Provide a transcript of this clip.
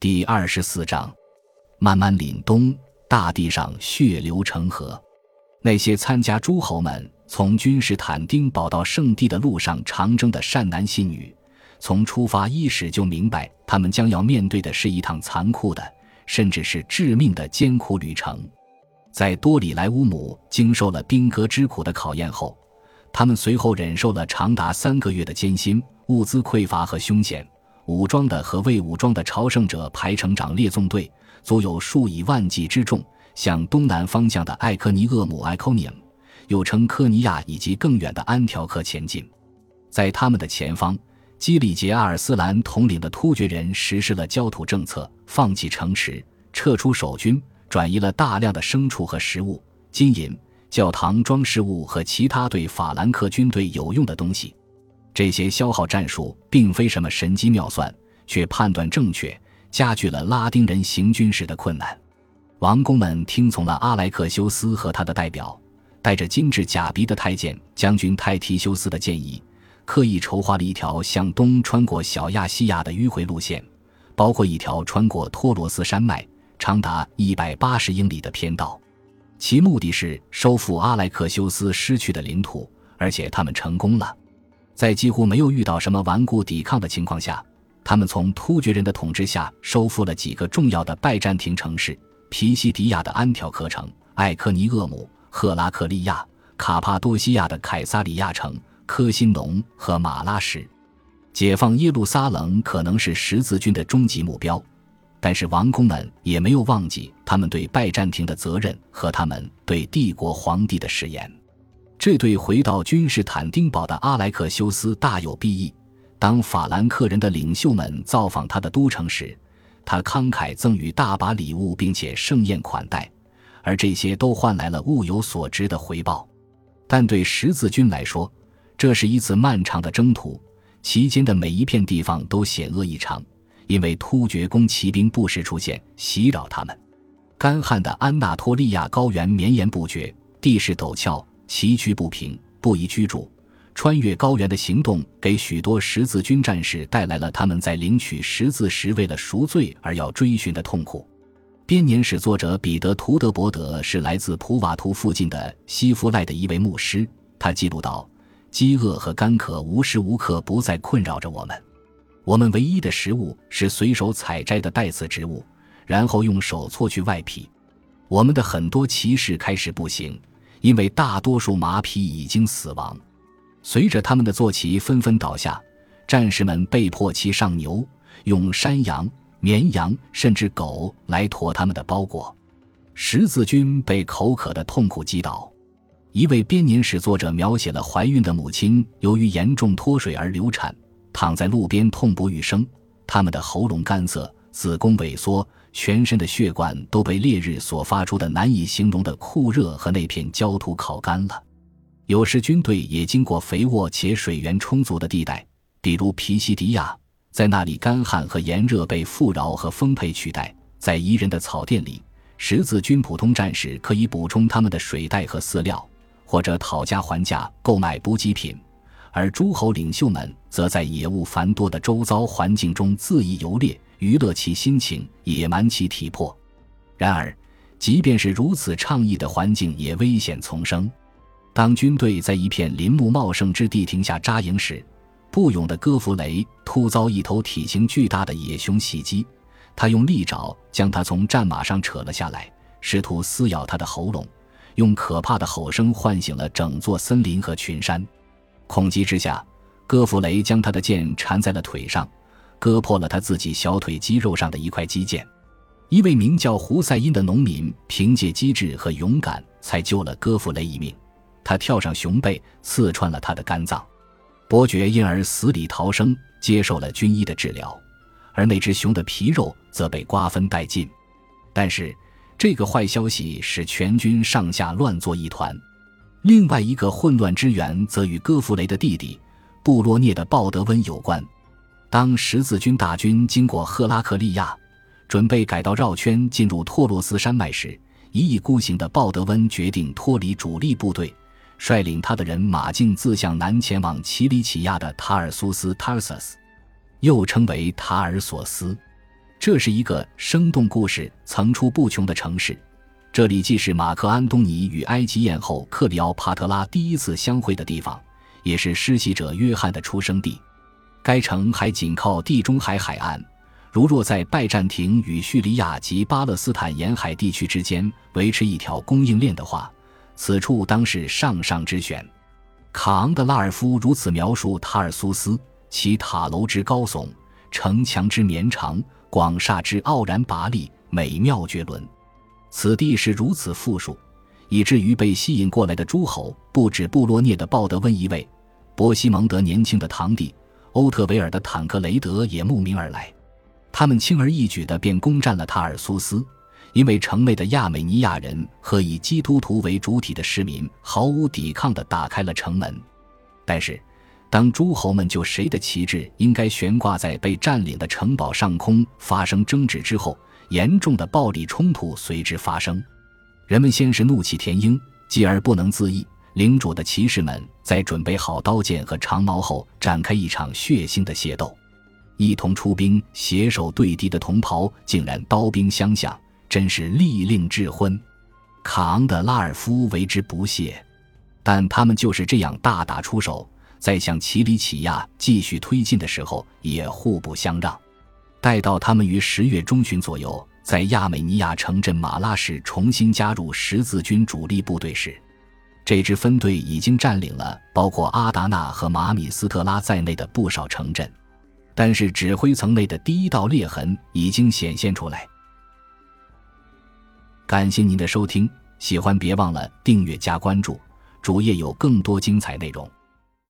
第二十四章，慢慢凛冬，大地上血流成河。那些参加诸侯们从君士坦丁堡到圣地的路上长征的善男信女，从出发伊始就明白，他们将要面对的是一趟残酷的，甚至是致命的艰苦旅程。在多里莱乌姆经受了兵戈之苦的考验后，他们随后忍受了长达三个月的艰辛、物资匮乏和凶险。武装的和未武装的朝圣者排成长列纵队，足有数以万计之众，向东南方向的艾科尼厄姆 i c o n i m 又称科尼亚以及更远的安条克前进。在他们的前方，基里杰阿尔斯兰统领的突厥人实施了焦土政策，放弃城池，撤出守军，转移了大量的牲畜和食物、金银、教堂装饰物和其他对法兰克军队有用的东西。这些消耗战术并非什么神机妙算，却判断正确，加剧了拉丁人行军时的困难。王公们听从了阿莱克修斯和他的代表，带着精致假鼻的太监将军泰提修斯的建议，刻意筹划了一条向东穿过小亚细亚的迂回路线，包括一条穿过托罗斯山脉、长达一百八十英里的偏道，其目的是收复阿莱克修斯失去的领土，而且他们成功了。在几乎没有遇到什么顽固抵抗的情况下，他们从突厥人的统治下收复了几个重要的拜占庭城市：皮西迪亚的安条克城、艾科尼厄姆、赫拉克利亚、卡帕多西亚的凯撒里亚城、科辛农和马拉什。解放耶路撒冷可能是十字军的终极目标，但是王公们也没有忘记他们对拜占庭的责任和他们对帝国皇帝的誓言。这对回到君士坦丁堡的阿莱克修斯大有裨益。当法兰克人的领袖们造访他的都城时，他慷慨赠予大把礼物，并且盛宴款待，而这些都换来了物有所值的回报。但对十字军来说，这是一次漫长的征途，期间的每一片地方都险恶异常，因为突厥弓骑兵不时出现，袭扰他们。干旱的安纳托利亚高原绵延不绝，地势陡峭。崎岖不平，不宜居住。穿越高原的行动给许多十字军战士带来了他们在领取十字时为了赎罪而要追寻的痛苦。编年史作者彼得·图德伯德是来自普瓦图附近的西夫赖的一位牧师。他记录道：“饥饿和干渴无时无刻不在困扰着我们。我们唯一的食物是随手采摘的带刺植物，然后用手搓去外皮。我们的很多骑士开始步行。”因为大多数马匹已经死亡，随着他们的坐骑纷纷倒下，战士们被迫骑上牛，用山羊、绵羊甚至狗来驮他们的包裹。十字军被口渴的痛苦击倒。一位编年史作者描写了怀孕的母亲由于严重脱水而流产，躺在路边痛不欲生。他们的喉咙干涩，子宫萎缩。全身的血管都被烈日所发出的难以形容的酷热和那片焦土烤干了。有时军队也经过肥沃且水源充足的地带，比如皮西迪亚，在那里干旱和炎热被富饶和丰沛取代。在宜人的草甸里，十字军普通战士可以补充他们的水袋和饲料，或者讨价还价购买补给品；而诸侯领袖们则在野物繁多的周遭环境中恣意游猎。娱乐其心情，野蛮其体魄。然而，即便是如此畅意的环境，也危险丛生。当军队在一片林木茂盛之地停下扎营时，不勇的戈弗雷突遭一头体型巨大的野熊袭击。他用利爪将他从战马上扯了下来，试图撕咬他的喉咙，用可怕的吼声唤醒了整座森林和群山。恐急之下，戈弗雷将他的剑缠在了腿上。割破了他自己小腿肌肉上的一块肌腱，一位名叫胡赛因的农民凭借机智和勇敢才救了戈弗雷一命。他跳上熊背，刺穿了他的肝脏，伯爵因而死里逃生，接受了军医的治疗，而那只熊的皮肉则被瓜分殆尽。但是，这个坏消息使全军上下乱作一团。另外一个混乱之源则与戈弗雷的弟弟布洛涅的鲍德温有关。当十字军大军经过赫拉克利亚，准备改道绕圈进入托洛斯山脉时，一意孤行的鲍德温决定脱离主力部队，率领他的人马径自向南前往奇里乞亚的塔尔苏斯 （Tarsus），又称为塔尔索斯。这是一个生动故事层出不穷的城市。这里既是马克安东尼与埃及艳后克里奥帕特拉第一次相会的地方，也是施洗者约翰的出生地。该城还紧靠地中海海岸，如若在拜占庭与叙利亚及巴勒斯坦沿海地区之间维持一条供应链的话，此处当是上上之选。卡昂的拉尔夫如此描述塔尔苏斯：其塔楼之高耸，城墙之绵长，广厦之傲然拔立，美妙绝伦。此地是如此富庶，以至于被吸引过来的诸侯不止布洛涅的鲍德温一位，波西蒙德年轻的堂弟欧特维尔的坦克雷德也慕名而来。他们轻而易举地便攻占了塔尔苏斯，因为城内的亚美尼亚人和以基督徒为主体的市民毫无抵抗地打开了城门。但是，当诸侯们就谁的旗帜应该悬挂在被占领的城堡上空发生争执之后，严重的暴力冲突随之发生，人们先是怒气填膺，继而不能自抑。领主的骑士们在准备好刀剑和长矛后，展开一场血腥的械斗。一同出兵、携手对敌的同袍竟然刀兵相向，真是利令智昏。卡昂的拉尔夫为之不屑，但他们就是这样大打出手，在向奇里乞亚继续推进的时候，也互不相让。待到他们于十月中旬左右在亚美尼亚城镇马拉市重新加入十字军主力部队时，这支分队已经占领了包括阿达纳和马米斯特拉在内的不少城镇，但是指挥层内的第一道裂痕已经显现出来。感谢您的收听，喜欢别忘了订阅加关注，主页有更多精彩内容。